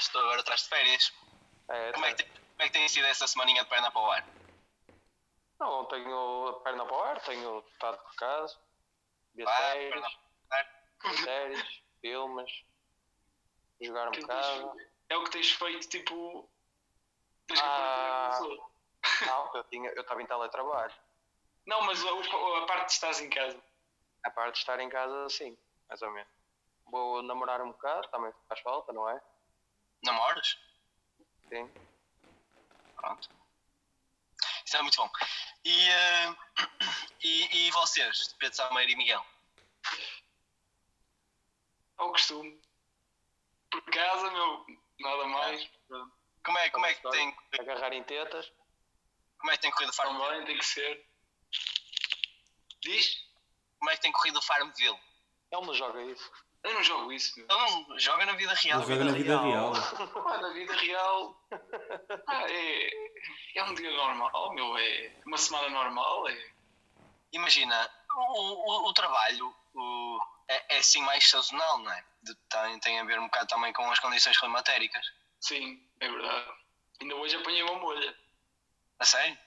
estás, tu agora estás de férias. É, Como é, que tem, como é que tem sido essa semaninha de perna para o ar? Não, tenho a perna para o ar, tenho estado por casa, ver Vai, séries, séries, filmes, jogar um Que bocado. É o que tens feito, tipo. Tens que Ah. Não, eu tinha- eu estava em teletrabalho. Não, mas a, a parte de estás em casa. A parte de estar em casa, sim, mais ou menos. Vou namorar um bocado, também faz falta, não é? Namoras? Sim. Pronto. Isso é muito bom. E, eh, e, e vocês, Pedro Sameiro e Miguel? Ao costume. Por casa, meu, nada mais. Como é, como é que tem, Agarrar em tetas. como é que tem corrido o Farmville? Também tem que ser. Diz? Como é que tem corrido o Farmville? Ele não joga isso. Eu não jogo isso, meu. Ele não joga na vida real. Joga na vida real. Ah, na vida real. Ah, é, é um dia normal, meu. É uma semana normal. É, Imagina, o, o, o trabalho o- é, é assim mais sazonal, não é? De- tem, tem a ver um bocado também com as condições climatéricas. sim, é verdade. Ainda hoje apanhei uma molha. A sério?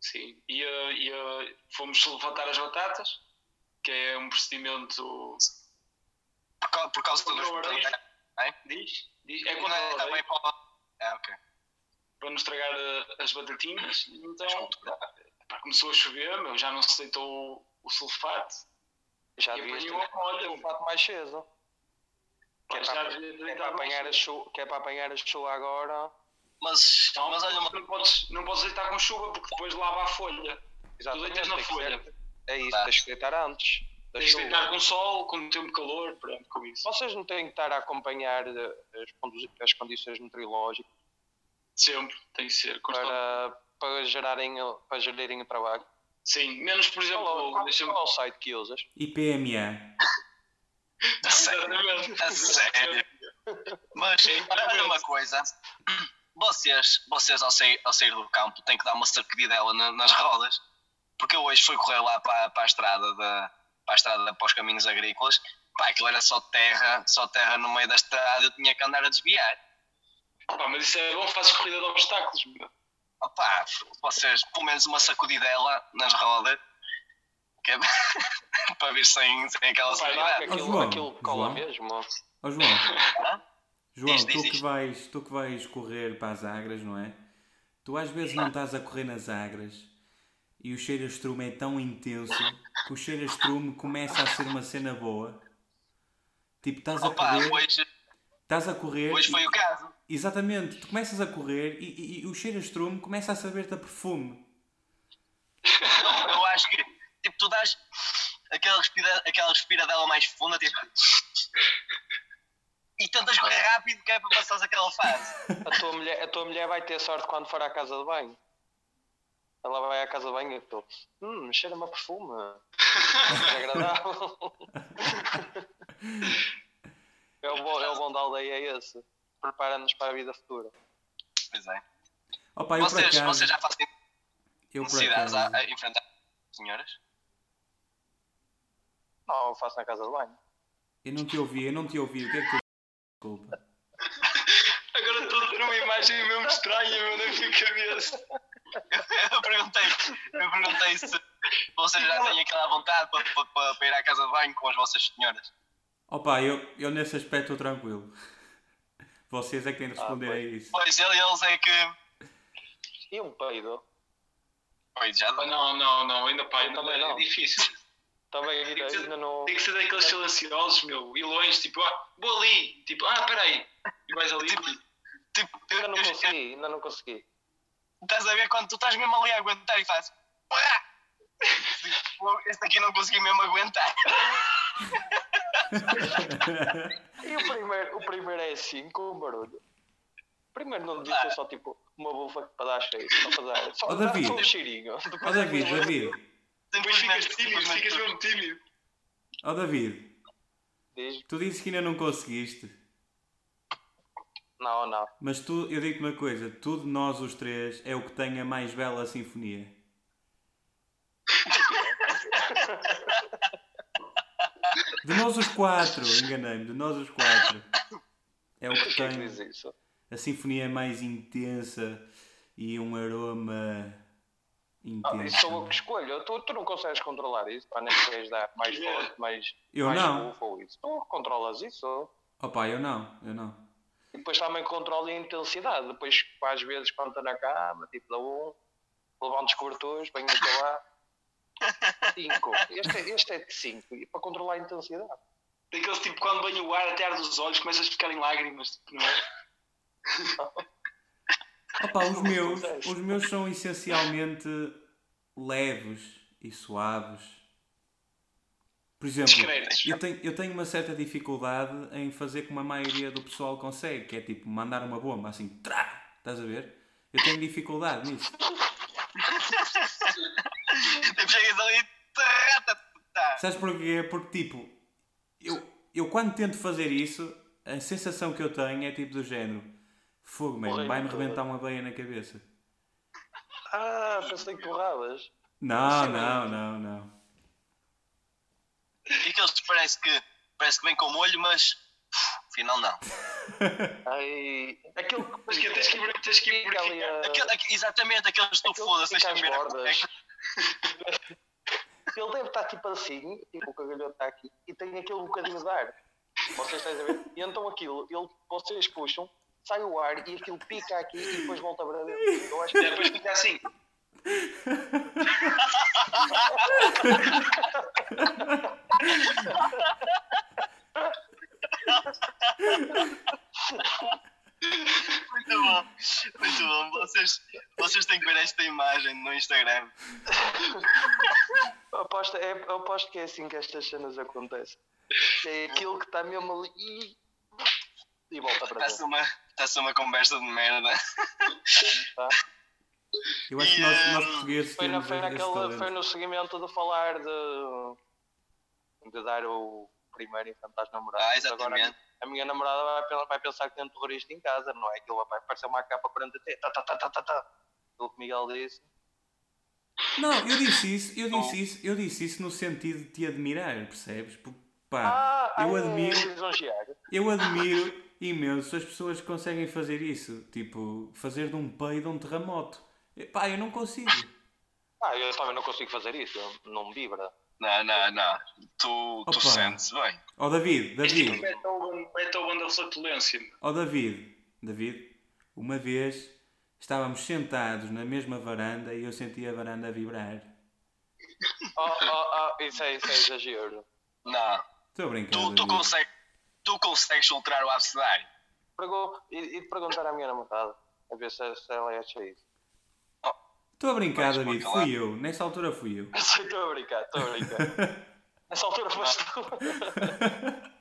Sim. E, eh, e, eh, fomos levantar as batatas, que é um procedimento. Por, por causa dos. o areia. É? Diz? Diz? É contra é também lei, para. É, ok. para não estragar eh, as batatinhas. Então, Junto. pá, começou a chover, meu, já não se deitou o sulfato. Já E viste? apanhou molha. Um fato mais cedo. Que é, para, que é para apanhar uma a chuva, que é para apanhar a chuva agora. Mas, Não, mas olha, não podes, não podes deitar com chuva porque depois lava a folha. Exatamente. deitas na folha. ser- É isso, Tá. tens que deitar antes Tens de chuva. com sol, com tempo de calor, pronto, com isso. Vocês não têm que estar a acompanhar eh, as, as condições meteorológicas Sempre, tem que ser. constante. para, para, gerarem, o- para gerirem o trabalho. Sim, menos por exemplo, Qual, qual, deixa-me. qual é o site que usas? IPMA. a sério. A sério. Mas olha uma coisa. Vocês, vocês ao, sair, ao sair do campo têm que dar uma sacudidela na- nas rodas. Porque eu hoje fui correr lá para, para a estrada da, para a estrada para os caminhos agrícolas. Pá, aquilo era só terra, só terra no meio da estrada, eu tinha que andar a desviar. Pá, mas isso é bom, fazes corrida de obstáculos. meu. Opá, vocês, pelo menos uma sacudidela nas rodas, que é para vir sem, sem aquela suavidade. aquilo, João, aquilo cola João. mesmo? Ó João? João, Diz, tu diz, que, diz. vais, tu que vais correr para as agras, não é? Tu às vezes não estás a correr nas agras e o cheiro a estrume é tão intenso que o cheiro a estrume começa a ser uma cena boa. Tipo, estás a Opa, correr, hoje, estás a correr hoje e- foi o caso. Exatamente, tu começas a correr e, e- e o cheiro a estrume começa a saber-te a perfume. Eu acho que tipo, tu dás aquela, respira, aquela respiradela mais funda tipo, e tentas correr rápido que é para passares aquela fase. A tua, mulher, a tua mulher vai ter sorte quando for à casa de banho. Ela vai à casa de banho e tu, hum, cheira-me a perfume. Desagradável. é, o bom, é o bom da aldeia é esse. Prepara-nos para a vida futura. Pois é. Opa, eu por Vocês, acaso, vocês já fazem eu por necessidades a, acaso, a enfrentar senhoras? Não, eu faço na casa de banho. eu não te ouvi, eu não te ouvi, o que é que tu... Desculpa. Agora estou a ter uma imagem mesmo estranha meu, na minha cabeça. Eu perguntei, eu perguntei se vocês já têm aquela vontade para, para, para, para ir à casa de banho com as vossas senhoras. Opa, eu, eu nesse aspecto estou tranquilo. Vocês é que têm de responder a pois. isso. Pois ele- eles é que. E um peido. Pois já Ah, Não, não, não, ainda pá, ainda Também é não. difícil. Também ainda, ainda não. Tem que ser daqueles silenciosos, meu, e longe, tipo, ah, vou ali, tipo, ah, peraí, e vais ali. Tipo, tipo, eu, Ainda não consegui, ainda não consegui. Estás a ver quando tu estás mesmo ali a aguentar e fazes. Este aqui não consegui mesmo aguentar. E o primeiro, o primeiro é assim, com um barulho. Primeiro não devia ser só tipo uma bufa para dar cheiro, só para dar. Só, Ó, dá David. só um cheirinho. Ó Depois David, David, Depois ficas tímido, ficas mesmo tímido. ó David, Diz, tu dizes que ainda não conseguiste. Não, não. Mas tu, eu digo-te uma coisa: tu de nós os três é o que tem a mais bela sinfonia. De nós os quatro, enganei-me, de nós os quatro. É o que é tem a sinfonia mais intensa e um aroma Ah, intenso. isso sou eu que escolho. Tu, tu não consegues controlar isso, pá, nem queres dar mais forte, mais. Eu mais não. bufo isso. Tu controlas isso. Opa, eu não, eu não. Depois também controla a intensidade. Depois, às vezes, quando estou na cama, tipo, dá um, levar um descortores, venho até lá. 5. Este, é- este é de 5. E para controlar a intensidade. Daqueles tipo quando banha o ar até arde os olhos, começas a ficar em lágrimas. Tipo, não é? Opa, os meus, os meus são essencialmente leves e suaves. Por exemplo, eu tenho, eu tenho uma certa dificuldade em fazer como a maioria do pessoal consegue, que é tipo mandar uma bomba assim, trá, estás a ver? Eu tenho dificuldade nisso. Tipo, chegas ali. taratata. Sabes porquê? Porque tipo, eu, eu quando tento fazer isso, a sensação que eu tenho é tipo do género, fogo, man, Morrei vai-me muito. rebentar uma veia na cabeça. Ah, pensei que torravas. Não, não, não, não. E aqueles que parece que, parece que vem com molho, mas. uf, Afinal, não. Ai, aquele que. Mas que tens que, ir- tens que ali a- Aquele- aqu- exatamente, aqueles que tu Aquele foda-se, que deixa-me às ver. a- bordas. é que- Ele deve estar tipo assim, tipo o cagalhoto está aqui, e tem aquele bocadinho de ar. Vocês estão a ver? E então aquilo, ele, vocês puxam, sai o ar e aquilo pica aqui e depois volta para dentro. Eu acho que É, Depois fica assim. Muito bom, muito bom. Vocês, vocês têm que ver esta imagem no Instagram. Eu aposto, é, eu aposto que é assim que estas cenas acontecem. É aquilo que está mesmo ali e, e volta para Está-se dentro. uma, conversa de merda. Tá? Eu acho que E, nós, hum, nós portugueses Foi, na, foi, foi no seguimento de falar de, de dar o primeiro infante às namoradas. Ah, exatamente. Agora, a minha namorada vai, vai pensar que tem um terrorista em casa, não é? Aquilo vai parecer uma capa 40T. Tá, tá, tá, tá, tá, tá. Aquilo que o Miguel disse. Não, eu disse isso, eu disse isso, eu disse isso no sentido de te admirar, percebes? Porque, pá, Ah, eu ai, admiro, lisonjear. eu admiro imenso as pessoas que conseguem fazer isso, tipo, fazer de um peido um terremoto. Pá, eu não consigo. Ah, eu também não consigo fazer isso. Não me vibra. Não, não, não. Tu, tu sentes bem. Ó David, És tipo David, Beethoven, Beethoven da flatulência. ó David, David, uma vez estávamos sentados na mesma varanda e eu senti a varanda vibrar. Oh, oh, oh, isso, é, isso é exagero. Não. Estou a brincar. Tu, tu, David. consegues, tu consegues filtrar o abcedário. Pergun- e, e perguntar à minha namorada, a ver se, se ela acha isso. Estou a brincar, Vais David, fui eu. Nessa altura fui eu. Estou a brincar, estou a brincar. Nessa altura foste tu.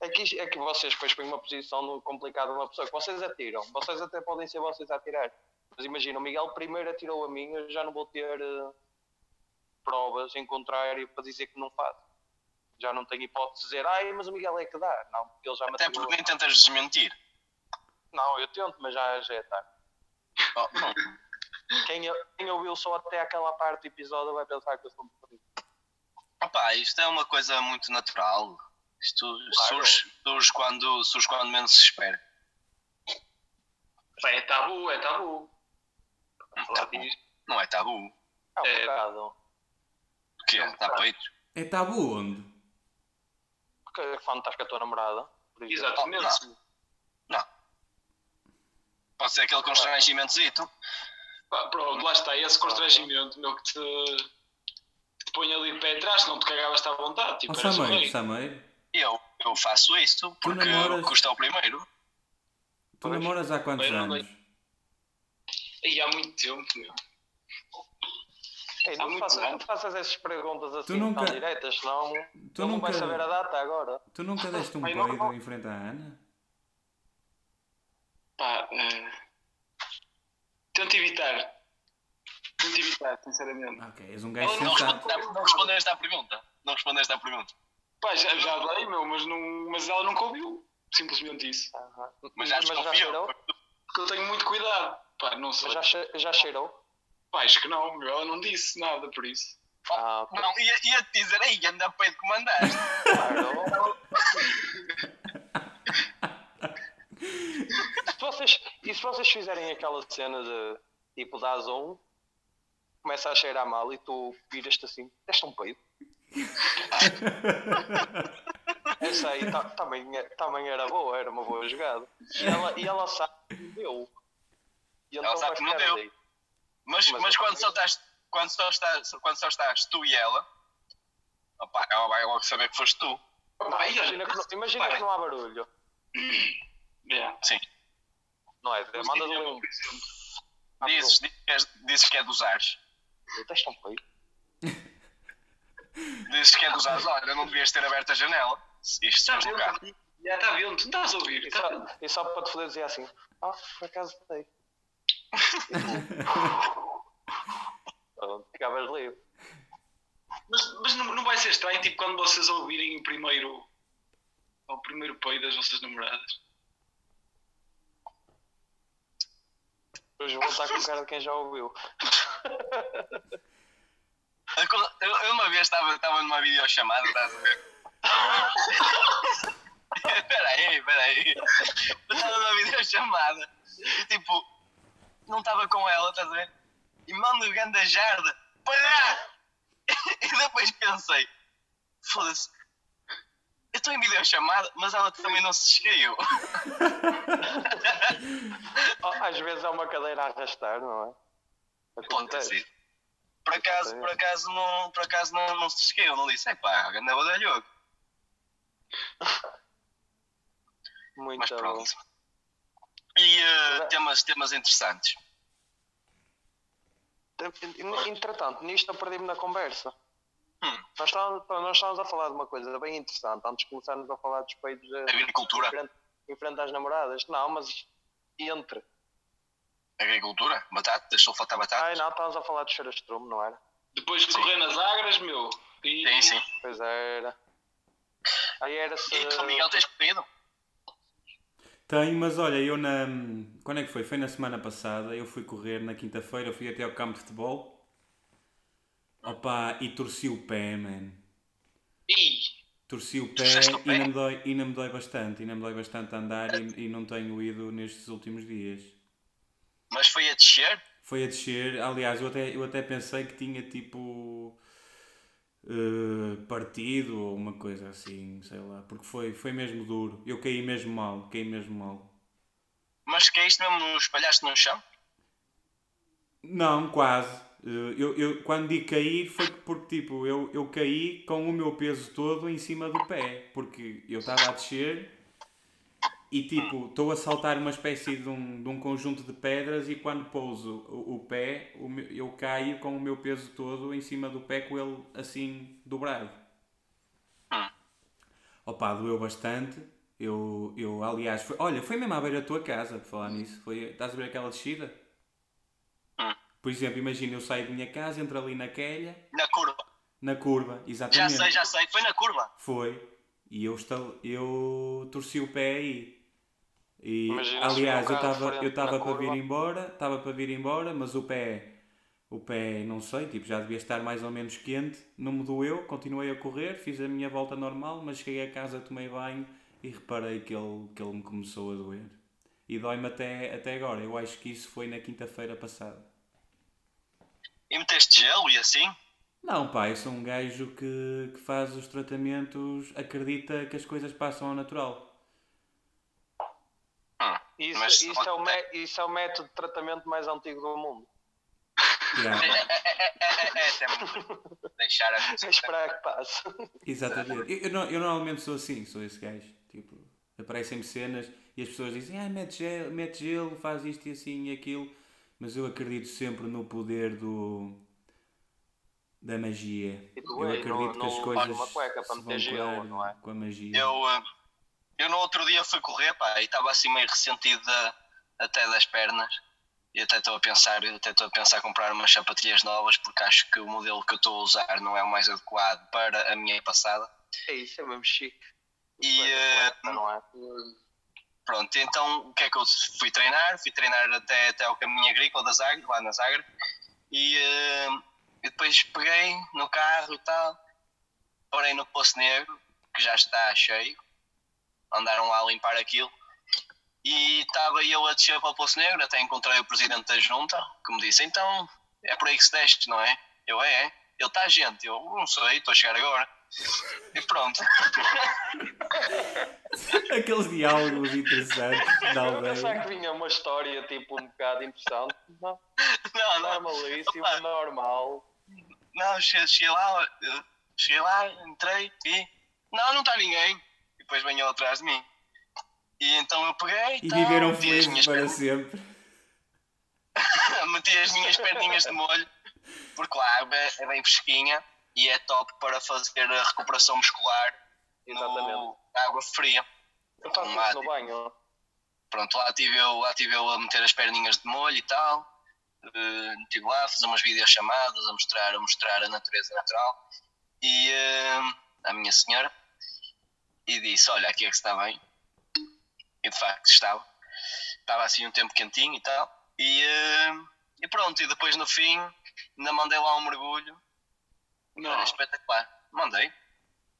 É que, é que vocês depois põem uma posição de uma pessoa que vocês atiram. Vocês até podem ser vocês a atirar. Mas imagina, o Miguel primeiro atirou a mim, eu já não vou ter eh, provas em contrário para dizer que não faço. Já não tenho hipótese de dizer, ai, mas o Miguel é que dá. Não, porque ele já me Até porque nem tentas desmentir. Não, eu tento, mas já, já é tarde. Oh. Quem, quem ouviu só até aquela parte do episódio vai pensar que eu sou um perdido. Opa, isto é uma coisa muito natural. Isto Claro. surge, surge, quando, surge quando menos se espera. É tabu, é tabu. Tabu. Não é tabu. É um É. bocado. O quê? Está peito? É tabu onde? Porque quando estás com a tua namorada. Exatamente. Não. Pode ser aquele constrangimentozito. Pá, Pronto, lá está, esse constrangimento, meu, que te, te põe ali de pé atrás, senão te cagavas-te à vontade. Tipo, Ó eras o Sameiro. Sameiro, eu, eu faço isto porque namoras- custa o primeiro. tu Pois. namoras há quantos Bem, não anos? E há muito tempo, meu. Ei, não, faças, não faças essas perguntas assim nunca- tão diretas, senão Tu não nunca, vai saber a data agora. tu nunca deste um não, peido não. em frente à Ana? Pá, eh, tento evitar. Tento evitar, sinceramente. Ok, és um gajo Não, não, sensato. responde- não respondeste à pergunta. Não respondeste à pergunta. Pá, já, já dei, meu, mas, não, mas ela nunca ouviu. Simplesmente isso. Aham. Mas já desconfiou. cheirou? Porque eu tenho muito cuidado. Pá, não sei. Mas já, che- já cheirou? Pá, acho que não, meu. Ela não disse nada por isso. Ah. Não, ia, ia te dizer aí, anda peito que mandaste. Claro. se vocês, e se vocês fizerem aquela cena de tipo dás um, começa a cheirar mal e tu viras-te assim, deste um peido. Essa aí ta- também, é- também era boa, era uma boa jogada. E ela, e ela sabe que não deu. E então Ela sabe vai que não deu. ali. Mas, Mas mas quando, só estás, quando, só estás, quando só estás tu e ela, opa, ela vai logo saber que foste tu. E Imagina, que, não- imagina que não há barulho. yeah. Sim. Não é? Mas Mandas um. Ah, Dizes, dizes, que és- dizes que é dos ares. Deste um peido. Dizes que é dos ares. Olha, não devias ter aberto a janela. Isto Está estás no carro. vendo? Já está vendo? Não estás a ouvir? E só, e só para te foder dizer assim, ah, por acaso. Pronto, ficavas livre. Mas, mas não, não vai ser estranho, tipo, quando vocês ouvirem o primeiro. O primeiro peido das vossas namoradas. Hoje vou estar com cara de quem já ouviu. Eu, eu uma vez estava, estava numa videochamada, estás a ver? Espera aí, espera aí. Eu estava numa videochamada e tipo, não estava com ela, estás a ver? E mando grande jarda. Pá! E depois pensei, foda-se, eu estou em videochamada, mas ela também não se esqueceu. Oh, Às vezes é uma cadeira a arrastar, não é? Acontece. Por acaso, por acaso, não, por acaso não, não se esqueceu, não disse, epá, grande badalhoco. Muito Mas bom. pronto. E eh, Mas é- temas, temas interessantes. Entretanto, nisto eu perdi-me na conversa. Hum. Nós, estávamos, nós estávamos a falar de uma coisa bem interessante antes de começarmos a falar dos peitos eh, Agricultura. em frente, em frente às namoradas. Não, mas entre. Agricultura? Batatas? Sulfatar batata? Ai não, estávamos a falar de cheirastrume, não era? Depois de correr nas agras, meu. E, Sim, sim. Pois era. Aí era se. E tu, Miguel, tens pedido? Tenho, mas olha, eu na. Quando é que foi? Foi na semana passada. Eu fui correr na quinta-feira, fui até ao campo de futebol. Opa, e torci o pé, man. Ih, Torci o pé, o e pé? não me dói, e não me dói bastante. E não me dói bastante andar e, e não tenho ido nestes últimos dias. Mas foi a descer? Foi a descer, aliás, eu até, eu até pensei que tinha tipo. eh, partido ou uma coisa assim, sei lá, porque foi, foi mesmo duro. Eu caí mesmo mal, caí mesmo mal. Mas caíste mesmo, espalhaste no chão? Não, quase. Eh, Eu, eu, quando digo cair foi porque tipo, eu, eu caí com o meu peso todo em cima do pé, porque eu estava a descer e tipo, estou a saltar uma espécie de um, de um conjunto de pedras e quando pouso o, o pé, o meu- eu caio com o meu peso todo em cima do pé com ele assim dobrado. Opa, doeu bastante. Eu, eu aliás, foi, olha, foi mesmo à beira da tua casa, por falar nisso. Foi, estás a ver aquela descida? Por exemplo, imagina eu saio da minha casa, entro ali na quelha, Na curva. na curva, Já exatamente. sei, já sei. Foi na curva. Foi. E eu, estal... eu torci o pé aí. E, Imagina aliás, eu estava eu estava para vir embora, estava para vir embora, mas o pé, o pé, não sei, tipo, já devia estar mais ou menos quente, não me doeu, continuei a correr, fiz a minha volta normal, mas cheguei a casa, tomei banho e reparei que ele, que ele me começou a doer. E dói-me até, até agora, eu acho que isso foi na quinta-feira passada. E meteste gelo e assim? Não, pá, eu sou um gajo que, que faz os tratamentos, acredita que as coisas passam ao natural. Hum. Isso, Mas- isso, é o isso é o método de tratamento mais antigo do mundo. Yeah. É, é, é, é, é, deixar a É esperar que passe. Exatamente. Eu, eu, não- eu normalmente sou assim, sou esse gajo. Tipo, aparecem-me cenas e as pessoas dizem, ah, mete gelo, mete gelo, faz isto e assim e aquilo. Mas eu acredito sempre no poder do da magia. E eu acredito não- que as coisas uma cueca para se meter vão gelo, não é? com a magia. Eu, eh, eu no outro dia fui correr, pá, e estava assim meio ressentido da- até das pernas. E até estou a pensar, até estou a pensar em comprar umas sapatilhas novas porque acho que o modelo que eu estou a usar não é o mais adequado para a minha passada. É isso, é mesmo chique. E, Pois, eh, não é? Pronto, então o que é que eu fui treinar? Fui treinar até, até ao caminho agrícola da Zagreb, lá na Zagreb, e, eh, e depois peguei no carro e tal, parei no Poço Negro, que já está cheio, andaram lá a limpar aquilo, e estava eu a descer para o Poço Negro, até encontrei o presidente da junta, que me disse, então é por aí que se desce, não é? Eu, é, é. Ele está gente, eu não sei, estou a chegar agora. E pronto. Aqueles diálogos interessantes da Eu pensava aldeia. que vinha uma história tipo um bocado interessante. Não, Não, não, normalíssimo, Opa. normal. não cheguei, lá, cheguei lá, entrei e. Não, não está ninguém. E depois venham atrás de mim. E então eu peguei E tal, viveram felizes minhas para pernas- sempre. meti as minhas perninhas de molho, porque lá a água é é bem fresquinha e é top para fazer a recuperação muscular Exatamente. no água fria. Eu faço Lá, isso no banho. Pronto, lá tive eu, lá tive eu a meter as perninhas de molho e tal. Uh, estive lá a fazer umas videochamadas, a mostrar, a mostrar a natureza natural. E eh, a minha senhora e disse, olha, aqui é que está bem. E de facto estava. Estava assim um tempo quentinho e tal. E, eh, e pronto, e depois no fim ainda mandei lá um mergulho. Não. Era espetacular. Mandei.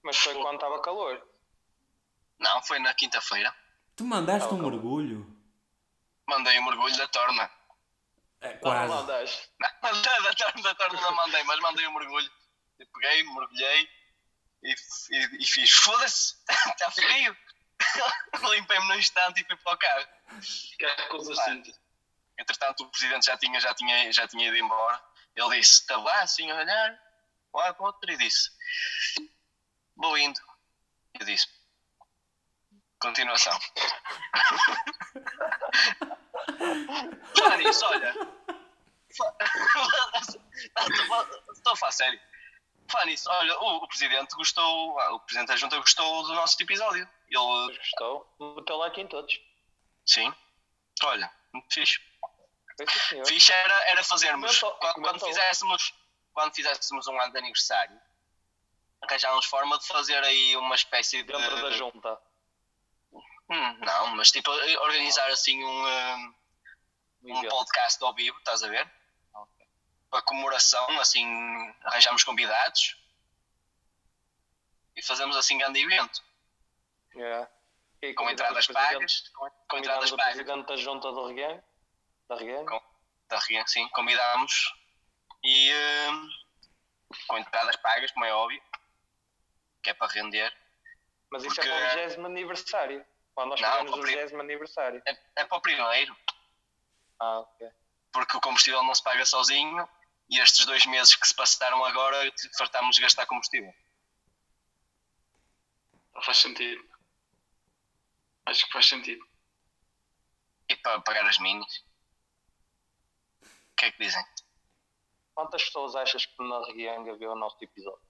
Mas foi quando estava calor. Não, foi na quinta-feira. Tu mandaste um Calma. mergulho? Mandei o mergulho da torna. É, Não, quase. não mandaste. Não, da, da, torna, da torna não mandei, mas mandei um mergulho. Eu peguei, mergulhei e, e, e fiz, foda-se, está frio. Limpei-me num instante e fui para o carro. Ficaste com os assentos. Entretanto, o presidente já tinha, já tinha, já tinha ido embora. Ele disse, estava lá assim a olhar, para o outro, e disse, vou indo. Eu disse, continuação. Já disse, olha, estou a falar sério. Fala nisso, olha, o, o presidente gostou, o presidente da junta gostou do nosso episódio. Ele, gostou. Meteu like em todos. sim, olha, muito fixe. Fixe era, era fazermos, Comentou, quando, quando comentou. fizéssemos, quando fizéssemos um ano de aniversário, arranjávamos forma de fazer aí uma espécie de. Dentro da junta. Hum, não, mas tipo, organizar assim um, um, um podcast ao vivo, estás a ver? Para comemoração, assim, arranjamos convidados e fazemos assim grande evento, Yeah. E com entradas pagas, com, com entradas pagas. da junta do Reguém. Da Reguém. Com- da Ria, sim, convidámos e hum, com entradas pagas, como é óbvio, que é para render. Mas isso é Porque- para o 20 aniversário. Quando nós Não, fizemos o o pri- 20 aniversário. É, é para o primeiro, Ah, ok. porque o combustível não se paga sozinho e estes dois meses que se passaram agora fartámos de gastar combustível. Faz sentido. Acho que faz sentido. E para pagar as minis. O que é que dizem? Quantas pessoas achas que na Reguenga viu o nosso episódio?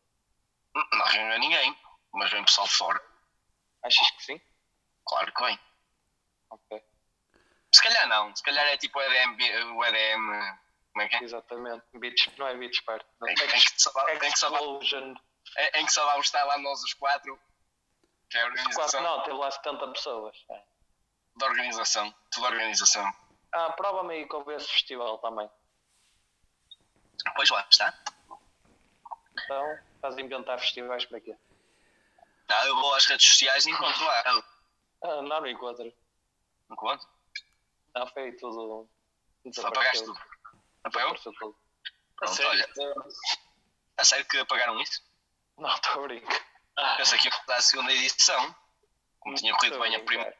Não reúne ninguém, mas vem pessoal de fora. Achas que sim? Claro que vem. Ok. Se calhar não, se calhar é tipo o EDM, o EDM como é que é? Exatamente. Beats, não é Beats Part. Em, em que só, em que só, em, que só vamos estar lá nós os quatro, que é a organização não, teve lá 70 pessoas. É. da organização, toda a organização. Ah, prova-me aí que houve esse festival também. Pois lá está. Então, estás a inventar festivais para quê? Não, eu vou às redes sociais e encontro lá. Ah, não, não encontro. Encontro. Não, foi tudo. Apagaste tudo. Apagou? Pronto, olha. A sério que apagaram isso? Não, estou a brincar. Ah, Pensei que ia a segunda edição. Como tinha corrido bem a primeira.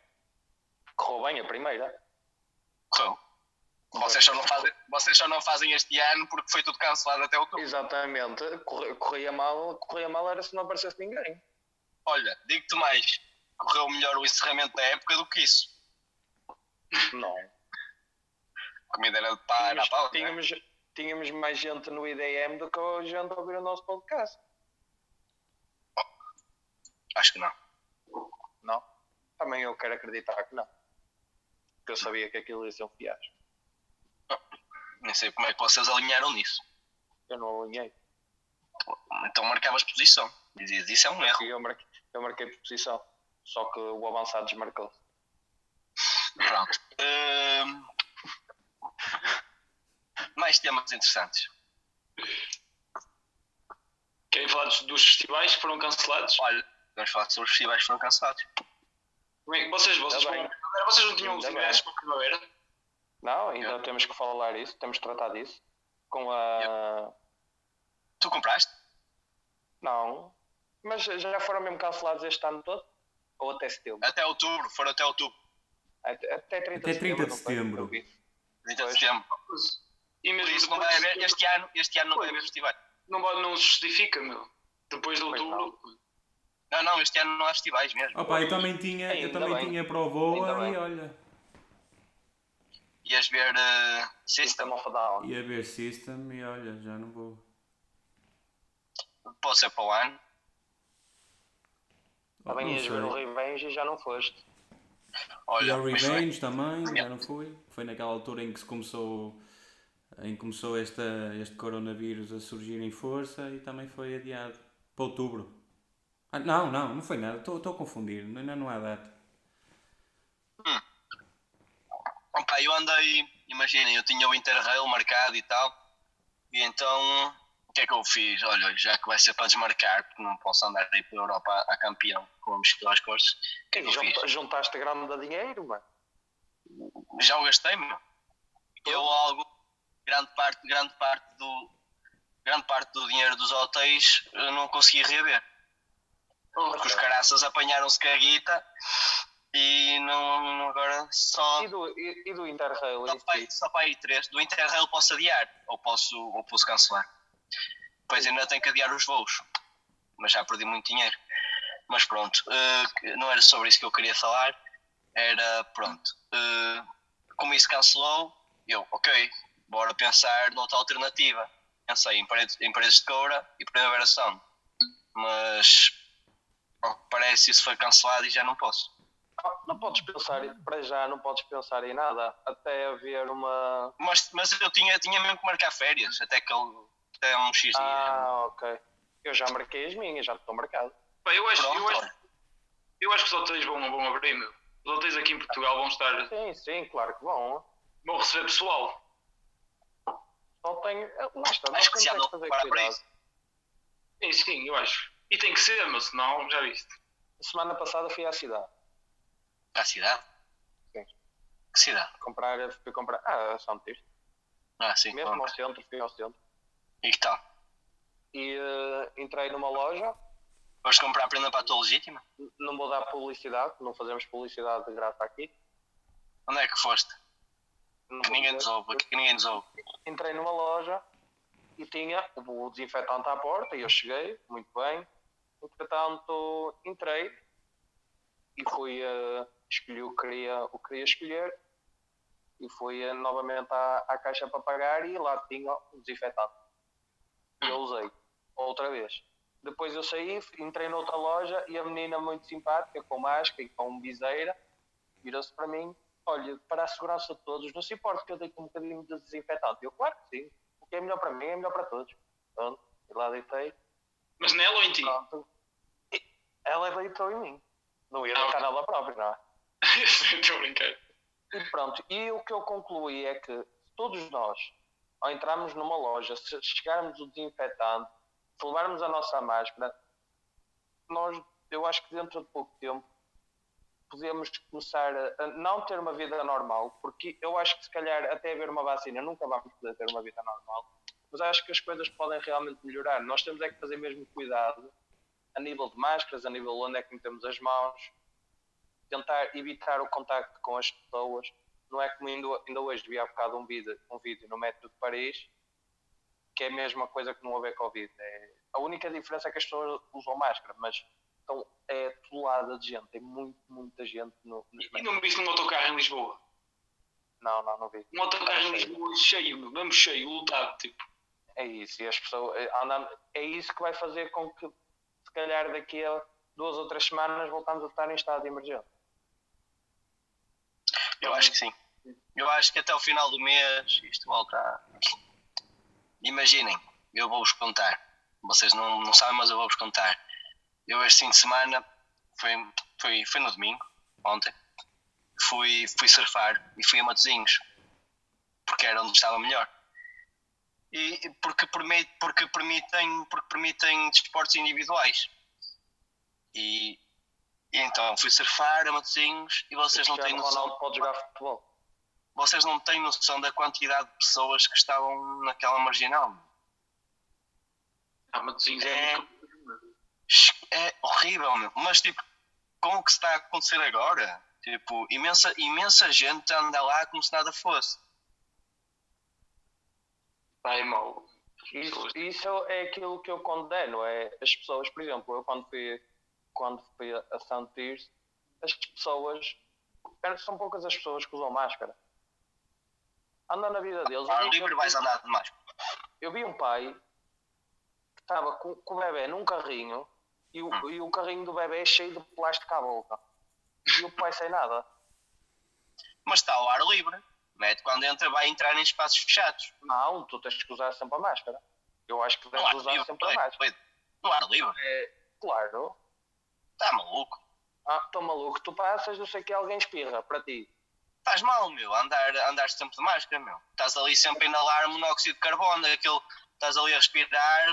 Correu bem a primeira? Correu. Vocês só, não fazem, vocês só não fazem este ano porque foi tudo cancelado até outubro. Exatamente. Corria mal, corria mal era se não aparecesse ninguém. Olha, digo-te mais. Correu melhor o encerramento da época do que isso. Não. A comida era de pá, Tínhamos, pau. né? tínhamos, tínhamos mais gente no IDM do que a gente a ouvir o nosso podcast. Acho que não. Não? Também eu quero acreditar que não. Porque eu sabia que aquilo ia ser um fiasco. Nem sei como é que vocês alinharam nisso. Eu não alinhei. Então marcavas posição. Dizias, isso é um erro. Eu marquei, eu marquei posição. Só que o avançado desmarcou. Pronto. Hum, mais temas interessantes. Querem falar dos, dos festivais que foram cancelados? Olha, vamos falar sobre os festivais que foram cancelados. Como é vocês, vocês, Tá bem. vocês não tinham os Ainda ingressos bem. para a primavera? Não, ainda temos que falar isso, temos que tratar disso. Com a. Tu compraste? Não. Mas já foram mesmo cancelados este ano todo? Ou até setembro? Até outubro, foram até outubro, Até, até 30 Até 30 de não setembro. Eu vi. 30 de setembro. E Por mesmo isso não vai haver, este ano, este ano não vai haver festivais. não, não se justifica, meu. Depois de outubro. Não, não, este ano não há festivais mesmo. Opa, eu também tinha, eu também bem. tinha para o Voa e olha, Ias ver uh, System, of a Down. ia ver System e olha, já não vou. pode ser para o ano. Oh, Também não ias ver o. Revenge e já não foste. E Olha, mas foi. Revenge também, já não foi. Foi naquela altura em que se começou, em que começou esta, este coronavírus a surgir em força e também foi adiado para outubro. Ah, não, não, não foi nada, estou estou a confundir, ainda não há data. Opa, eu andei, imaginem, eu tinha o Interrail marcado e tal, e então o que é que eu fiz? Olha, já que vai ser para desmarcar, porque não posso andar aí pela Europa a, a campeão com a mochila às costas, o que é que eu fiz? Junta- Juntaste grande de dinheiro, mano. Já o gastei, meu. Eu algo, grande parte, grande parte do grande parte do dinheiro dos hotéis não consegui reaver. Porque os caraças apanharam-se com a guita e não, não- agora só. E do, e, e do Interrail? Só em para, só para aí três. Do Interrail posso adiar ou posso, ou posso cancelar. Depois ainda tenho que adiar os voos. Mas já perdi muito dinheiro. Mas pronto, eh, não era sobre isso que eu queria falar. Era, pronto, eh, como isso cancelou, eu, ok, bora pensar noutra alternativa. Pensei em paredes, em paredes de coura e primavera sound. Mas ao que parece isso foi cancelado e já não posso. Não podes pensar, para já não podes pensar em nada, até haver uma. Mas, mas eu tinha, tinha mesmo que marcar férias, até que ele até um X dias. Ah, ok. Eu já marquei as minhas, já estou marcado. Pá, eu, acho, eu, acho, eu acho que os hotéis vão, vão abrir, meu. Os hotéis aqui em Portugal vão estar. Sim, sim, claro que vão. vão receber pessoal. Só tenho. Lá está, acho que andam que fazer para isso. Sim, sim, eu acho. E tem que ser, mas senão, já viste. Semana passada fui à cidade À cidade? Sim. Que cidade? comprar, fui comprar. Ah, São Tirso. Ah, sim. Mesmo pronto. ao centro, fui ao centro. E que tal? E eh, entrei numa loja, Vais comprar prenda para a tua legítima? não vou dar publicidade, não fazemos publicidade de graça aqui. Onde é que foste? Não Que ninguém nos ouve, que ninguém nos ouve. entrei numa loja e tinha o desinfetante à porta e eu cheguei, muito bem. Entretanto, entrei e fui uh, escolhi o que queria, o que queria escolher e fui eh, novamente à, à caixa para pagar e lá tinha o desinfetante. E eu usei outra vez. Depois eu saí, entrei noutra loja e a menina muito simpática, com máscara e com viseira, virou-se para mim, olha, para a segurança de todos, não se importa que eu dei com um bocadinho de desinfetante. Eu, claro que sim. O que é melhor para mim é melhor para todos. Pronto, e lá deitei. Mas nela ou em ti? Pronto. Ela deitou em mim. Não ia Ah, deitar ok. nela própria, não é? Estou. E pronto, e o que eu concluí é que todos nós, ao entrarmos numa loja, se chegarmos o desinfetante, se levarmos a nossa máscara, nós, eu acho que dentro de pouco tempo, podemos começar a não ter uma vida normal, porque eu acho que se calhar até haver uma vacina nunca vamos poder ter uma vida normal, mas acho que as coisas podem realmente melhorar. Nós temos é que fazer mesmo cuidado a nível de máscaras, a nível onde é que metemos as mãos, tentar evitar o contacto com as pessoas. Não é como ainda, ainda hoje vi há bocado um vídeo, um vídeo no metro de Paris que é a mesma coisa que não haver Covid. É, a única diferença é que as pessoas usam máscara, mas então, é tonelada de gente, tem muito, muita gente no, nos E não me viste num autocarro em Lisboa? Não, não, não vi. Um autocarro em Lisboa cheio, meu, mesmo cheio, lotado, tipo. É isso, e as pessoas é, andam, é isso que vai fazer com que se calhar daqui a duas ou três semanas voltamos a estar em estado de emergência. Eu acho que sim. Eu acho que até o final do mês isto volta. Imaginem, eu vou-vos contar. Vocês não, não sabem, mas eu vou-vos contar. Eu este fim de semana, foi, foi, foi no domingo, ontem, fui, fui surfar e fui a Matosinhos, porque era onde estava melhor. E porque, permite, porque, permitem, porque permitem desportos individuais. E, e então fui surfar a Matosinhos e vocês não têm noção. Ronaldo pode jogar futebol. Vocês não têm noção da quantidade de pessoas que estavam naquela marginal. Ah, Matosinhos é, É. muito. É horrível, meu. Mas tipo, com o que está a acontecer agora, tipo, imensa, imensa gente anda lá como se nada fosse. É mau. Isso, isso é aquilo que eu condeno, é as pessoas, por exemplo, eu quando fui, quando fui a a Santo Tirso, as pessoas, são poucas as pessoas que usam máscara. Andam na vida deles. Vi- livre vais andar demais. eu vi um pai que estava com, com o bebê num carrinho e o, Hum. e o carrinho do bebê é cheio de plástico à boca. E o pai sem nada. Mas está ao ar livre. Né? Quando entra, vai entrar em espaços fechados. Não, tu tens que usar sempre a máscara. Eu acho que deves ar usar livre, sempre a doido, máscara. No ar livre. É, claro. Está maluco. Ah, estou maluco. Tu passas, não sei o que, alguém espirra para ti. Estás mal, meu. Andar, andar sempre de máscara, meu. Estás ali sempre a inalar monóxido de carbono. Aquilo, estás ali a respirar.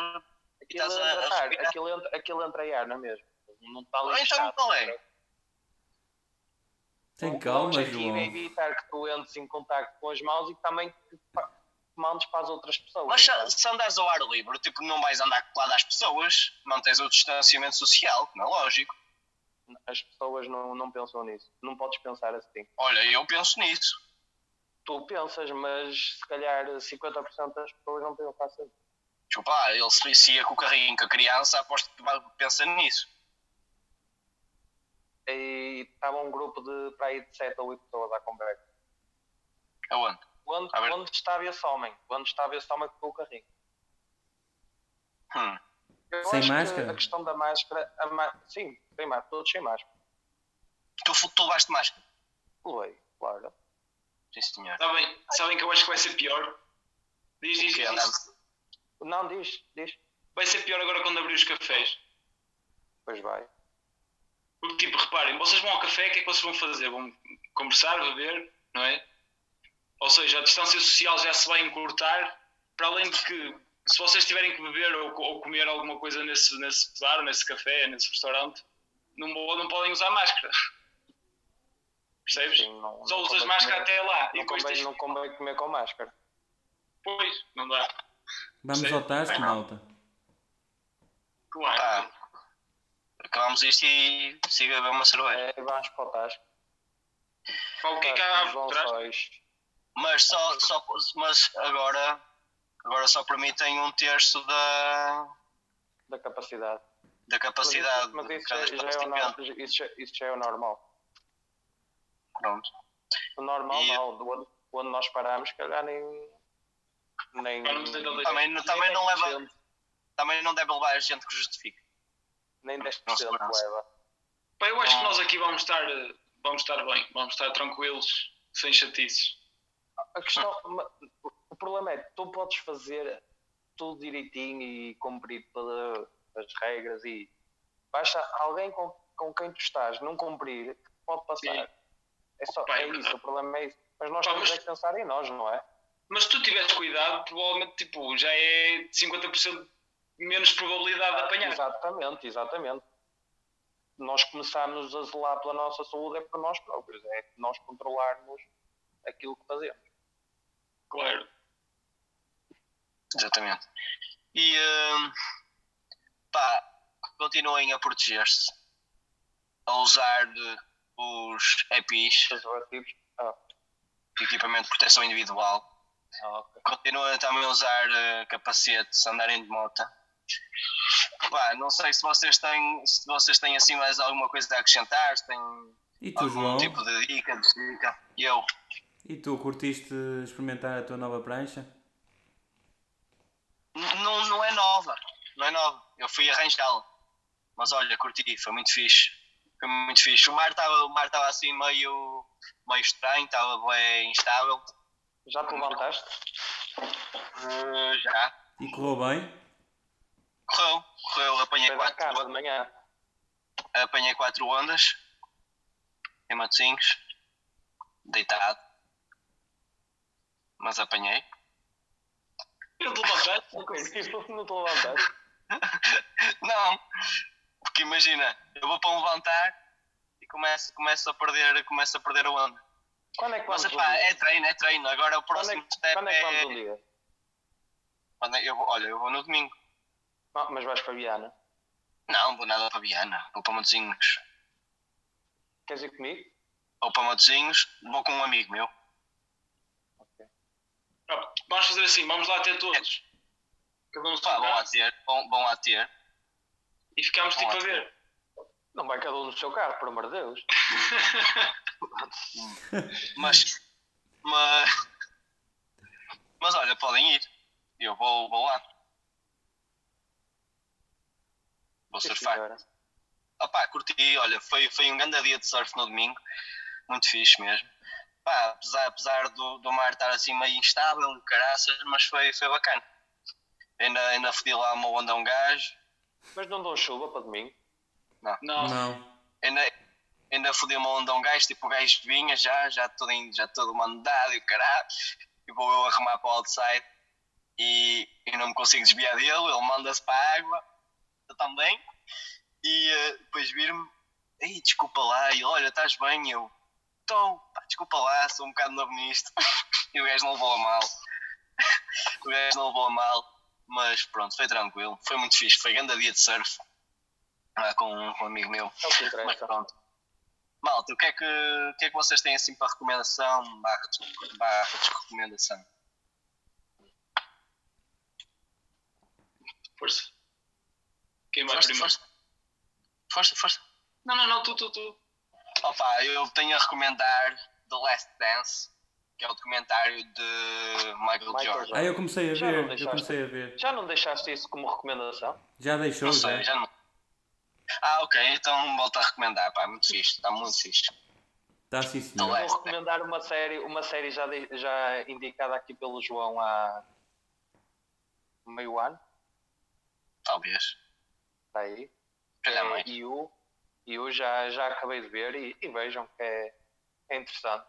Aquilo Estás a- entra, a ar, respirar. aquilo, entra, aquilo entra ar, não é mesmo? Não está ali então qual é? Tem calma, João. é evitar que tu entres em contacto com as mãos e também que mandes para as outras pessoas. Mas se, se andares ao ar livre, tipo, não vais andar colado às pessoas. Mantens o distanciamento social, não é lógico. As pessoas não, não pensam nisso. Não podes pensar assim. Olha, eu penso nisso. Tu pensas, mas se calhar 50% das pessoas não pensam assim. Desculpa, ele se vicia com o carrinho com a criança, aposto que vai pensar nisso. E estava um grupo de para aí de 7 ou 8 pessoas à conversa. Aonde? Onde, A onde estava esse homem? Onde estava esse homem com o carrinho? Hum. Eu Sem acho que máscara? a questão da máscara, a ma- sim, sem máscara, todos sem máscara. Tu, tu levaste máscara? Levei, claro. Sim, senhor. Sabem, sabem que eu acho que vai ser pior? Diz, diz, diz. Não, diz, diz. Vai ser pior agora quando abrir os cafés. Pois vai. Porque, tipo, reparem, vocês vão ao café, o que é que vocês vão fazer? Vão conversar, beber, não é? Ou seja, a distância social já se vai encurtar, para além de que, se vocês tiverem que beber ou, ou comer alguma coisa nesse, nesse bar, nesse café, nesse restaurante, não, bo- não podem usar máscara. Percebes? Sim, não- Só não usas máscara comer- até lá. e Não depois convém, tens... não convém comer com máscara. Pois, não dá. Vamos Sim. ao tasco, Não. malta. Claro. Ah, acabamos isto e siga a beber uma cerveja. É, vamos para o Tasco. O que é que há por trás? Mas, só, só, mas agora, agora só permitem um terço da, da capacidade. Da capacidade mas de isso, mas isso, já é o establecimento. no- isso, já- isso já é o normal. Pronto. O normal E- não, do onde, onde nós paramos, se calhar nem. Nem. Não é Também, nem também, não leva, 10%, também não deve levar gente que justifique. Nem 10% Não segurança. leva. Pá, eu acho que Ah. nós aqui vamos estar, vamos estar bem, vamos estar tranquilos, sem chatices. A questão, o problema é que tu podes fazer tudo direitinho e cumprir todas as regras e basta alguém com, com quem tu estás não cumprir, pode passar. Sim. É, só, é é isso, o problema é isso. Mas nós Pá, temos mas- é que pensar em nós, não é? Mas se tu tiveres cuidado, provavelmente tipo, já é 50% menos probabilidade de apanhar. Exatamente, exatamente. Nós começarmos a zelar pela nossa saúde é por nós próprios, é nós controlarmos aquilo que fazemos. Claro. Exatamente. E hum, pá, continuem a proteger-se, a usar eh, os EPIs. Ah, equipamento de proteção individual. ah, ok. Continuem também a usar eh, capacetes, andarem de moto. Pá, não sei se vocês têm, se vocês têm assim mais alguma coisa a acrescentar, se têm E tu, algum João? tipo de dica, de dica. E eu, E tu, curtiste experimentar a tua nova prancha? N- não, não é nova, não é nova. Eu fui arranjá-la. Mas olha, curti, foi muito fixe. Foi muito fixe. O mar estava o mar estava assim meio, meio estranho, estava bem instável. Já te levantaste? Eh, já. E correu bem? Correu, correu, apanhei Foi quatro, cama de manhã. apanhei quatro ondas em Matosinhos. deitado. Mas apanhei. E não te levantaste? não estou a levantar. Não, porque imagina, eu vou para um levantar e começo, começo, a, perder, começo a perder a onda. Quando é que Mas vamos epá, um dia? é treino, é treino. Agora o Quando é, próximo que- step quando é que vamos um é. dia? Quando é- eu vou- olha, eu vou no domingo. Ah, mas vais para Viana. Não, vou nada para Viana, vou para Matosinhos. Queres ir comigo? Ou para Matosinhos, vou com um amigo meu. Ah, Vamos fazer assim, vamos lá ter todos. Cada um Pá, bom a carro ter, bom, bom a ter. e ficamos tipo a ver. Não vai cada um no seu carro, por amor de Deus. Mas, mas, mas olha, podem ir. Eu vou, vou lá. Vou surfar. senhora. Curti, olha, foi, foi um grande dia de surf no domingo, muito fixe mesmo. Pá, apesar, apesar do, do mar estar assim meio instável, caraças, mas foi, foi bacana. Ainda, ainda fodi lá uma onda a um gajo, Mas não dão chuva para domingo. Não. Não. ainda, ainda fodi uma onda a um gajo, tipo o gajo vinha já, já todo, já todo mandado e o caralho, e vou eu arrumar para o outside e, e não me consigo desviar dele, ele manda-se para a água, eu também, e eh, depois vir-me, ei, desculpa lá, e ele, olha, estás bem? E eu, estou, pá, desculpa lá, sou um bocado novo nisto, e o gajo não levou a mal, o gajo não levou a mal, mas pronto, foi tranquilo, foi muito fixe, foi grande dia de surf, lá com, com um amigo meu. É o que Mas pronto. Malta, o que, é que, o que é que vocês têm assim para recomendação barra, barra desrecomendação? Força. Quem vai Força, primeiro? força. Força, força. Não, não, não, tu, tu, tu. Opa, eu tenho a recomendar The Last Dance, que é o documentário de Michael, Michael Jordan. Ah, eu comecei a Já ver. Eu comecei a ver. Já não deixaste isso como recomendação? Já deixou, Não já. sei, já não. Ah, ok, então volto a recomendar, pá, muito fixe, está muito fixe. Está sim, senhor. Não é. Vou recomendar uma série, uma série já, de- já indicada aqui pelo João há meio ano. Talvez. Está aí. Calhar É mais. You. You já, já acabei de ver e, e vejam que é, é interessante.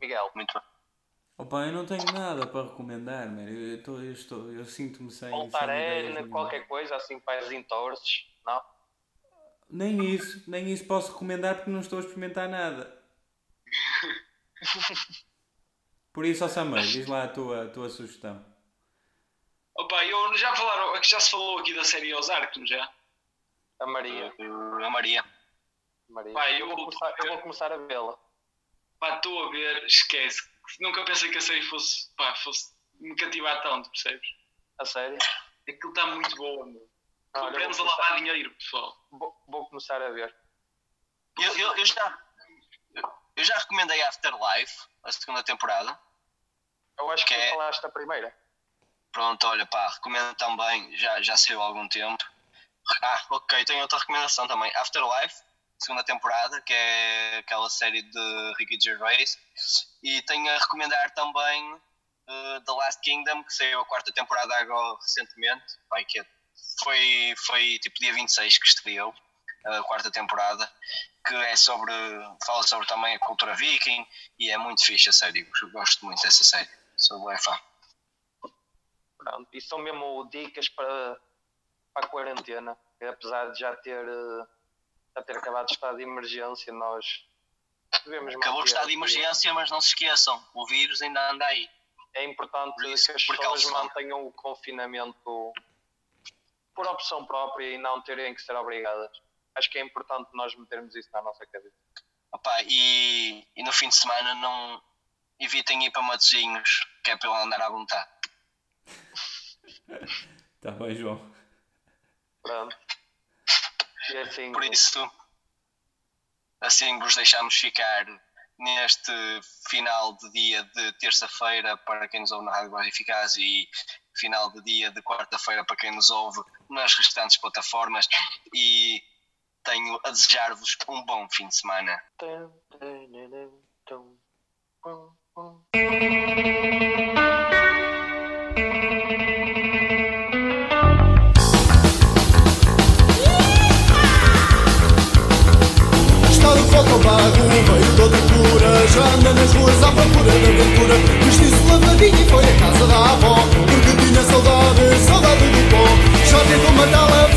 Miguel, Muito bem. Opa, eu não tenho nada para recomendar, man. Eu, eu, tô- eu, estou, eu sinto-me sem. ideias nenhuma. qualquer coisa assim para as entorces, não? Nem isso, nem isso posso recomendar porque não estou a experimentar nada. Por isso, ó Samuel, diz lá a tua, a tua sugestão. Opa, eu já falaram, é já se falou aqui da série Ozark, não já? A Maria. A Maria. Maria. Vai, eu, vou- começar, eu vou começar a vê-la. Pá, estou a ver, esquece. Nunca pensei que a série fosse, pá, fosse me cativar tanto, percebes? A sério? Aquilo está muito boa, meu. Aprendemos a lavar dinheiro, pessoal. Vou, vou começar a ver. Eu, eu, eu já, eu já recomendei Afterlife, a segunda temporada. Eu acho que Que é- falaste a primeira. Pronto, olha, pá, recomendo também, já, já saiu há algum tempo. Ah, ok, tenho outra recomendação também. Afterlife, segunda temporada, que é aquela série de Ricky Gervais. E tenho a recomendar também uh, The Last Kingdom, que saiu a quarta temporada agora recentemente. Vai, que é- foi, foi tipo dia 26 que estreou a quarta temporada, que é sobre. fala sobre também a cultura viking e é muito fixe a série. Eu gosto muito dessa série. Sou bem fã. Pronto. E são mesmo dicas para, para a quarentena. Apesar de já ter, eh, já ter acabado o estado de emergência, nós devemos Acabou o estado de aqui- emergência, mas não se esqueçam, o vírus ainda anda aí. É importante Por isso, que as por pessoas mantenham o confinamento por opção própria e não terem que ser obrigadas. Acho que é importante nós metermos isso na nossa cabeça. Opa, e, e no fim de semana não evitem ir para Matosinhos, que é para eu andar à vontade. Está bem, João. Pronto. Assim, Por isso, assim vos deixamos ficar neste final de dia de terça-feira para quem nos ouve na Rádio Voz Eficaz e final de dia de quarta-feira para quem nos ouve nas restantes plataformas. E tenho a desejar-vos um bom fim de semana. luva e toda pura Já anda nas ruas à procura da aventura. Vestiu-se lavadinho e foi à casa da avó Porque tinha saudade, saudade do pó. Já tentou matá-la